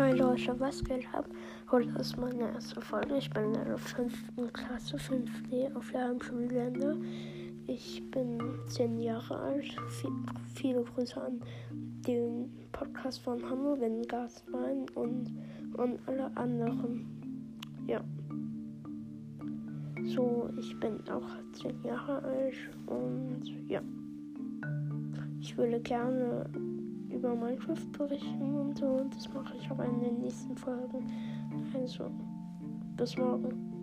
Hi Leute, was geht ab? Heute ist meine erste Folge. Ich bin in der 5. Klasse, 5D auf der Heimschulgelände. Ich bin 10 Jahre alt. Viel, viele Grüße an den Podcast von Hanno, den Gastwein und, und alle anderen. Ja. So, ich bin auch 10 Jahre alt und ja. Ich würde gerne über Minecraft berichten und so. Das mache ich aber in den nächsten Folgen. Also, bis morgen.